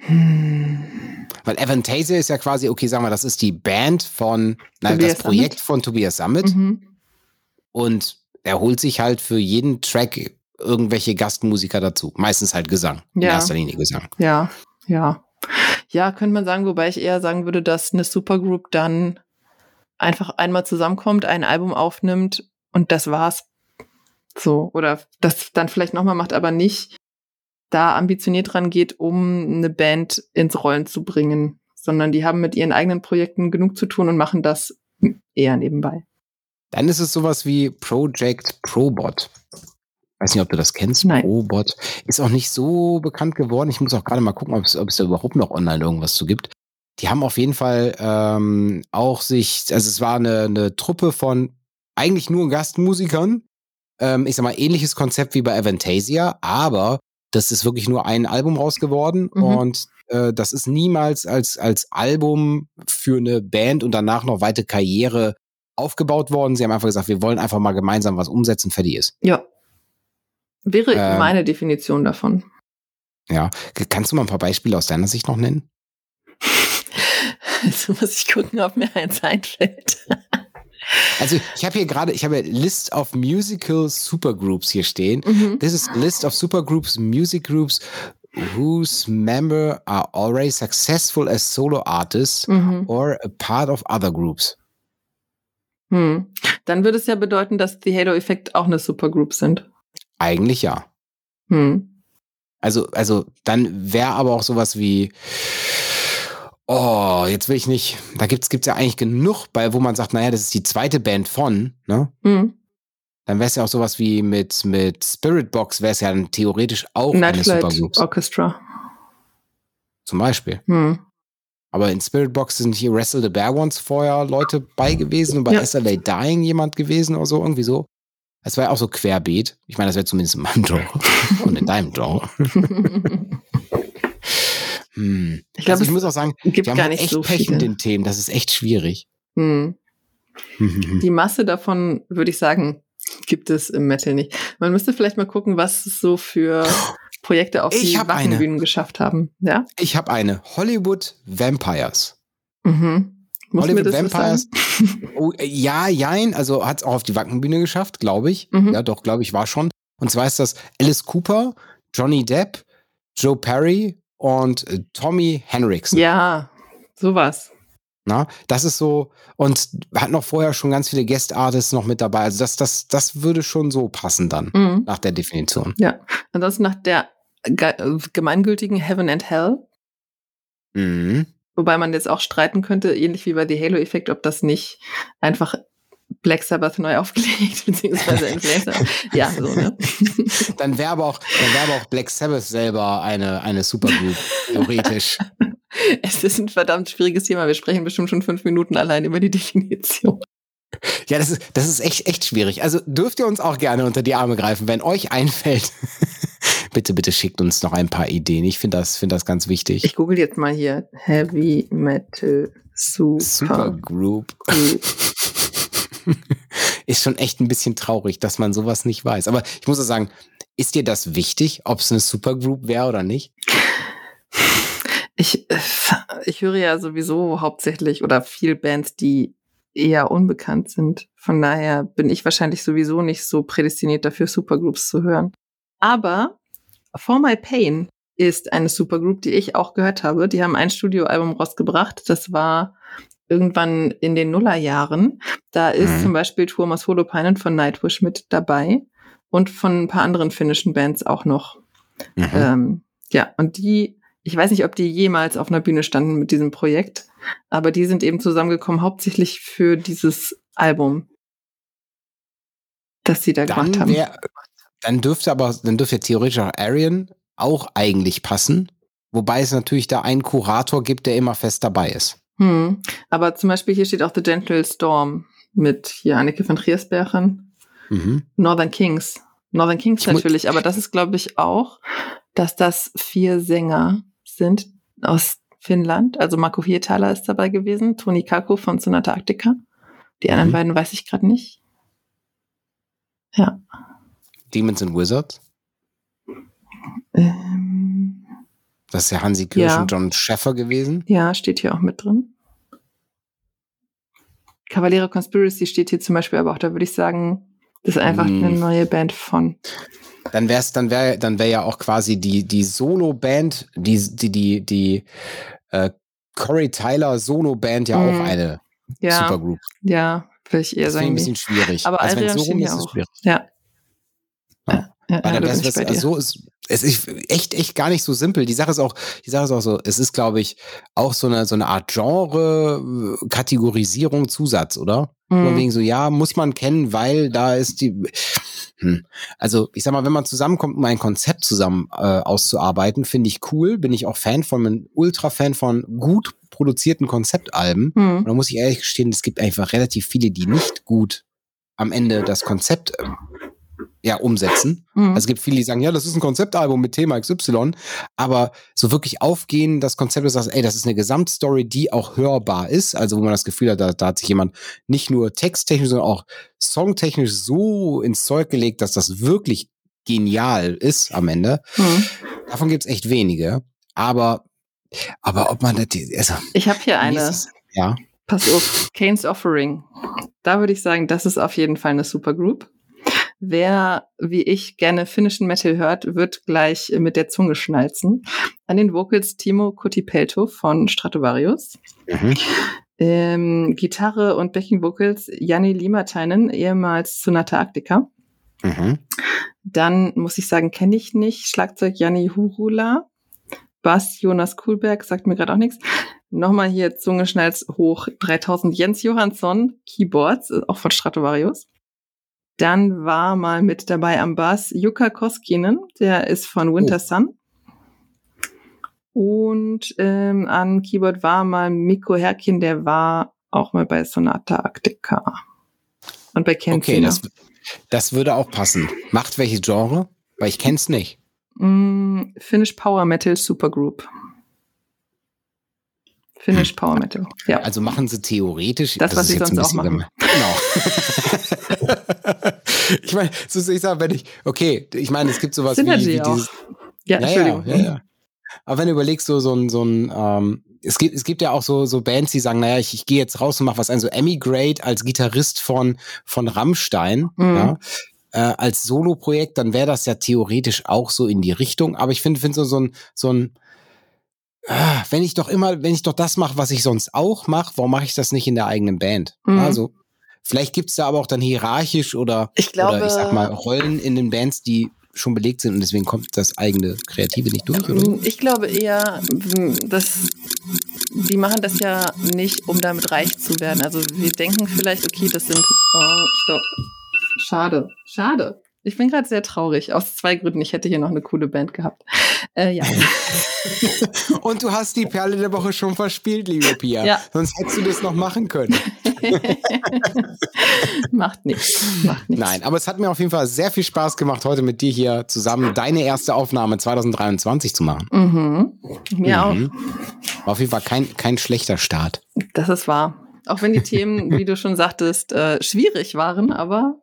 Hm. Weil Avantasia ist ja quasi, okay, sagen wir, das ist die Band von, nein, Tobias das Projekt Summit? von Tobias Summit Mhm. und er holt sich halt für jeden Track irgendwelche Gastmusiker dazu. Meistens halt Gesang. In Ja. erster Linie Gesang. Ja, ja. Ja, könnte man sagen, wobei ich eher sagen würde, dass eine Supergroup dann einfach einmal zusammenkommt, ein Album aufnimmt und das war's. So, oder das dann vielleicht nochmal macht, aber nicht da ambitioniert dran geht, um eine Band ins Rollen zu bringen, sondern die haben mit ihren eigenen Projekten genug zu tun und machen das eher nebenbei. Dann ist es sowas wie Project Probot. Weiß nicht, ob du das kennst. Nein. Probot. Ist auch nicht so bekannt geworden. Ich muss auch gerade mal gucken, ob es, da überhaupt noch online irgendwas zu gibt. Die haben auf jeden Fall ähm, auch sich, also es war eine, eine Truppe von eigentlich nur Gastmusikern. Ähm, ich sag mal, ähnliches Konzept wie bei Avantasia, aber das ist wirklich nur ein Album raus geworden Mhm. und äh, das ist niemals als, als Album für eine Band und danach noch weite Karriere aufgebaut worden. Sie haben einfach gesagt, wir wollen einfach mal gemeinsam was umsetzen, fertig ist. Ja. Wäre Ähm. meine Definition davon. Ja. Kannst du mal ein paar Beispiele aus deiner Sicht noch nennen? Jetzt muss ich gucken, ob mir eins einfällt. Also ich habe hier gerade, ich habe List of Musical Supergroups hier stehen. Mhm. This is list of supergroups, music groups whose member are already successful as solo artists Mhm. or a part of other groups. Hm. Dann würde es ja bedeuten, dass die Halo-Effekt auch eine Supergroup sind. Eigentlich ja. Hm. Also, also dann wäre aber auch sowas wie, oh, jetzt will ich nicht, da gibt's gibt's ja eigentlich genug, bei wo man sagt, naja, das ist die zweite Band von, ne? Hm. Dann wäre es ja auch sowas wie mit, mit Spirit Box, wäre es ja dann theoretisch auch eine Nightflight Supergroup. Orchestra. Zum Beispiel. Hm. Aber in Spirit Box sind hier Wrestle the Bear Ones vorher Leute bei gewesen und bei Ja. SLA Dying jemand gewesen oder so, irgendwie so. Das war ja auch so querbeet. Ich meine, das wäre zumindest in meinem Genre und in deinem Genre. Hm. Ich glaube, also ich es muss auch sagen, gibt wir haben gar halt nicht echt so Pech viele. mit den Themen. Das ist echt schwierig. hm. Die Masse davon, würde ich sagen, gibt es im Metal nicht. Man müsste vielleicht mal gucken, was es so für Projekte auf Ich die. Wackenbühnen geschafft haben. Ja? Ich habe eine Hollywood Vampires. Mhm. Muss Hollywood Vampires. sagen? Oh, äh, ja, jein. Also hat es auch auf die Wackenbühne geschafft, glaube ich. Mhm. Ja, doch, glaube ich, war schon. Und zwar ist das Alice Cooper, Johnny Depp, Joe Perry und äh, Tommy Henriksen. Ja, sowas. Na, das ist so, und hat noch vorher schon ganz viele Guest Artists noch mit dabei. Also das, das, das würde schon so passen dann, Mhm. nach der Definition. Ja. Ansonsten nach der ge gemeingültigen Heaven and Hell, Mhm. wobei man jetzt auch streiten könnte, ähnlich wie bei The Halo-Effekt, ob das nicht einfach Black Sabbath neu aufgelegt, beziehungsweise Influencer. ja, so, ne? Dann wäre aber auch, dann wäre aber auch Black Sabbath selber eine, eine Supergroup, theoretisch. es ist ein verdammt schwieriges Thema. Wir sprechen bestimmt schon fünf Minuten allein über die Definition. Ja, das ist, das ist echt, echt schwierig. Also dürft ihr uns auch gerne unter die Arme greifen, wenn euch einfällt. bitte, bitte schickt uns noch ein paar Ideen. Ich finde das, finde das ganz wichtig. Ich google jetzt mal hier Heavy Metal Super. Supergroup. Group. ist schon echt ein bisschen traurig, dass man sowas nicht weiß. Aber ich muss auch sagen, ist dir das wichtig, ob es eine Supergroup wäre oder nicht? Ich, äh, ich höre ja sowieso hauptsächlich oder viel Bands, die eher unbekannt sind. Von daher bin ich wahrscheinlich sowieso nicht so prädestiniert dafür, Supergroups zu hören. Aber For My Pain ist eine Supergroup, die ich auch gehört habe. Die haben ein Studioalbum rausgebracht. Das war irgendwann in den Nullerjahren. Da ist Mhm. zum Beispiel Thomas Holopainen von Nightwish mit dabei und von ein paar anderen finnischen Bands auch noch. Mhm. Ähm, ja, und die, ich weiß nicht, ob die jemals auf einer Bühne standen mit diesem Projekt, aber die sind eben zusammengekommen, hauptsächlich für dieses Album, das sie da gemacht dann, haben. wär, dann dürfte aber, dann dürfte theoretisch auch Arian auch eigentlich passen. Wobei es natürlich da einen Kurator gibt, der immer fest dabei ist. Hm. Aber zum Beispiel hier steht auch The Gentle Storm mit hier Anneke van Triersbergen Mhm. Northern Kings. Northern Kings Ich natürlich, aber das ist, glaube ich, auch, dass das vier Sänger sind aus Finnland. Also Marco Hietala ist dabei gewesen, Toni Kako von Sonata Arctica. Die anderen Mhm. beiden weiß ich gerade nicht. Ja. Demons and Wizards. Ähm, Das ist ja Hansi Kirsch Ja. und John Schäffer gewesen. ja, steht hier auch mit drin. Cavaliere Conspiracy steht hier zum Beispiel, aber auch da würde ich sagen, ist einfach Mm. eine neue Band von. Dann wär's, dann wäre, dann wäre ja auch quasi die, die Solo-Band, die, die, die, die äh, Corey Tyler Solo-Band ja Mhm. auch eine Ja, Supergroup. ja, würde ich eher Das sagen. ein nee. bisschen schwierig. Aber also wenn Adrian so rum ist, es auch. schwierig. Ja. Ja. Ja, ja, Weil ja, dann da wär's, bin ich wär's, bei dir. so ist, es ist echt, echt gar nicht so simpel. Die Sache ist auch, die Sache ist auch so, es ist, glaube ich, auch so eine, so eine Art Genre, äh, Kategorisierung, Zusatz, oder? Mhm. wegen so, ja, muss man kennen, weil da ist die. Hm. Also, ich sag mal, wenn man zusammenkommt, um ein Konzept zusammen äh, auszuarbeiten, finde ich cool. Bin ich auch Fan von, bin Ultra-Fan von gut produzierten Konzeptalben. Mhm. Und da muss ich ehrlich gestehen, es gibt einfach relativ viele, die nicht gut am Ende das Konzept ähm, ja, umsetzen. Mhm. Also es gibt viele, die sagen, ja, das ist ein Konzeptalbum mit Thema XY, aber so wirklich aufgehen, das Konzept ist, ey, das ist eine Gesamtstory, die auch hörbar ist, also wo man das Gefühl hat, da, da hat sich jemand nicht nur texttechnisch, sondern auch songtechnisch so ins Zeug gelegt, dass das wirklich genial ist am Ende. Mhm. Davon gibt's echt wenige, aber aber ob man das, also, Ich habe hier eine. ist es? ja, Pass auf, Kane's Offering. Da würde ich sagen, das ist auf jeden Fall eine Supergroup. Wer, wie ich, gerne finnischen Metal hört, wird gleich mit der Zunge schnalzen. An den Vocals Timo Kotipelto von Stratovarius. mhm. Ähm, Gitarre und Backing Vocals Janni Limatainen, ehemals Sonata Arctica. Mhm. Dann muss ich sagen, kenne ich nicht. Schlagzeug Janni Hurula. Bass Jonas Kuhlberg, sagt mir gerade auch nichts. Nochmal hier Zungeschnalz hoch 3000 Jens Johansson, Keyboards, äh, auch von Stratovarius. Dann war mal mit dabei am Bass Jukka Koskinen, der ist von Winter Sun. Und ähm, an Keyboard war mal Mikko Herkin, der war auch mal bei Sonata Arctica. Und bei Ken Okay, das, das würde auch passen. Macht welches Genre? Weil ich kenn's nicht. Mm, Finnish Power Metal Supergroup. Finnish Power Metal. Ja. Also machen sie theoretisch. Das, was ist sie jetzt sonst auch machen. Genau. ich meine, so ich sage, wenn ich, okay, ich meine, es gibt sowas wie, Synergy wie auch. dieses. ja, Ja, Entschuldigung. ja, ja, ja. Aber wenn du überlegst, so, so ein, so ein, ähm, es gibt, es gibt ja auch so, so Bands, die sagen, naja, ich, ich gehe jetzt raus und mache was ein, so Emigrate als Gitarrist von, von Rammstein, Mhm. ja, äh, als Solo-Projekt, dann wäre das ja theoretisch auch so in die Richtung. Aber ich finde, finde so, so ein, so ein, ah, wenn ich doch immer, wenn ich doch das mache, was ich sonst auch mache, warum mache ich das nicht in der eigenen Band? Mhm. Also, vielleicht gibt's da aber auch dann hierarchisch oder, Ich glaube, oder ich sag mal Rollen in den Bands, die schon belegt sind und deswegen kommt das eigene Kreative nicht durch, oder? Mm, Ich glaube eher, mm, dass die machen das ja nicht, um damit reich zu werden. Also wir denken vielleicht, okay, das sind. Oh, stopp. Schade, schade. Ich bin gerade sehr traurig. Aus zwei Gründen. Ich hätte hier noch eine coole Band gehabt. Äh, ja. Und du hast die Perle der Woche schon verspielt, liebe Pia. Ja. Sonst hättest du das noch machen können. Macht nichts. Macht nichts. Nein, aber es hat mir auf jeden Fall sehr viel Spaß gemacht, heute mit dir hier zusammen deine erste Aufnahme 2023 zu machen. Mhm. Mir auch. Mhm. War auf jeden Fall kein, kein schlechter Start. Das ist wahr. Auch wenn die Themen, wie du schon sagtest, äh, schwierig waren, aber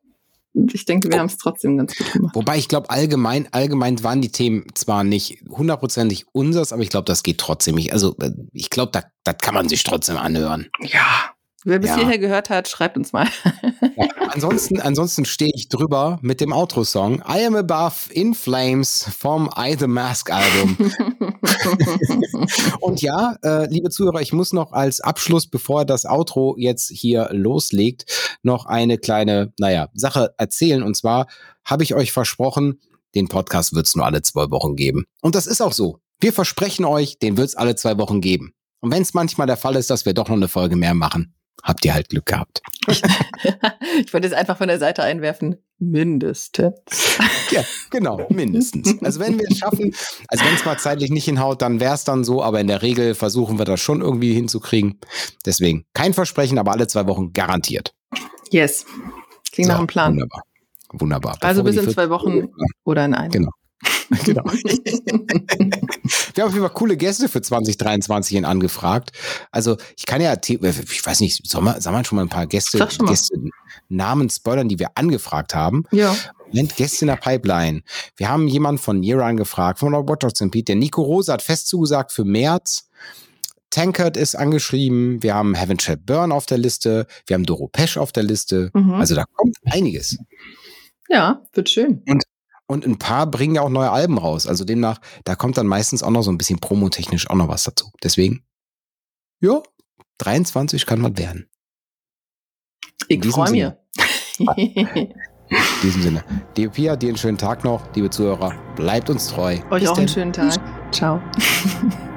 ich denke, wir haben es trotzdem ganz gut gemacht. Wobei ich glaube, allgemein, allgemein waren die Themen zwar nicht hundertprozentig unseres, aber ich glaube, das geht trotzdem. Ich, also, äh, ich glaube, da, das kann man sich trotzdem anhören. Ja. Wer bis Ja. hierher gehört hat, schreibt uns mal. Ja, ansonsten ansonsten stehe ich drüber mit dem Outro-Song I Am Above in Flames vom I The Mask Album. Und ja, äh, liebe Zuhörer, ich muss noch als Abschluss, bevor das Outro jetzt hier loslegt, noch eine kleine, naja, Sache erzählen. Und zwar habe ich euch versprochen, den Podcast wird es nur alle zwei Wochen geben. Und das ist auch so. Wir versprechen euch, den wird es alle zwei Wochen geben. Und wenn es manchmal der Fall ist, dass wir doch noch eine Folge mehr machen, habt ihr halt Glück gehabt. ich wollte jetzt einfach von der Seite einwerfen. Mindestens. Ja, genau, mindestens. Also wenn wir es schaffen, also wenn es mal zeitlich nicht hinhaut, dann wäre es dann so, aber in der Regel versuchen wir das schon irgendwie hinzukriegen. Deswegen kein Versprechen, aber alle zwei Wochen garantiert. Yes. Klingt nach So, einem Plan. Wunderbar. Wunderbar. Also Bevor bis in zwei Wochen oder in einem. Genau. Genau. Wir haben auf jeden Fall coole Gäste für 2023 in angefragt. Also ich kann ja, ich weiß nicht, soll man, soll man schon mal ein paar Gäste, Sag schon mal. Gäste Namen spoilern, die wir angefragt haben? Ja. Moment, Gäste in der Pipeline. Wir haben jemanden von Year angefragt, von Robotics Pete. Der Nico Rosa hat fest zugesagt für März. Tankard ist angeschrieben. Wir haben Heaven Shall Burn auf der Liste. Wir haben Doro Pesch auf der Liste. Mhm. Also da kommt einiges. Ja, wird schön. Und ein paar bringen ja auch neue Alben raus. Also demnach, da kommt dann meistens auch noch so ein bisschen promotechnisch auch noch was dazu. Deswegen, ja, 23 kann was werden. Ich freue mich. In diesem Sinne. Liebe Pia, dir einen schönen Tag noch. Liebe Zuhörer, bleibt uns treu. Euch Bis auch einen denn. schönen Tag. Ciao.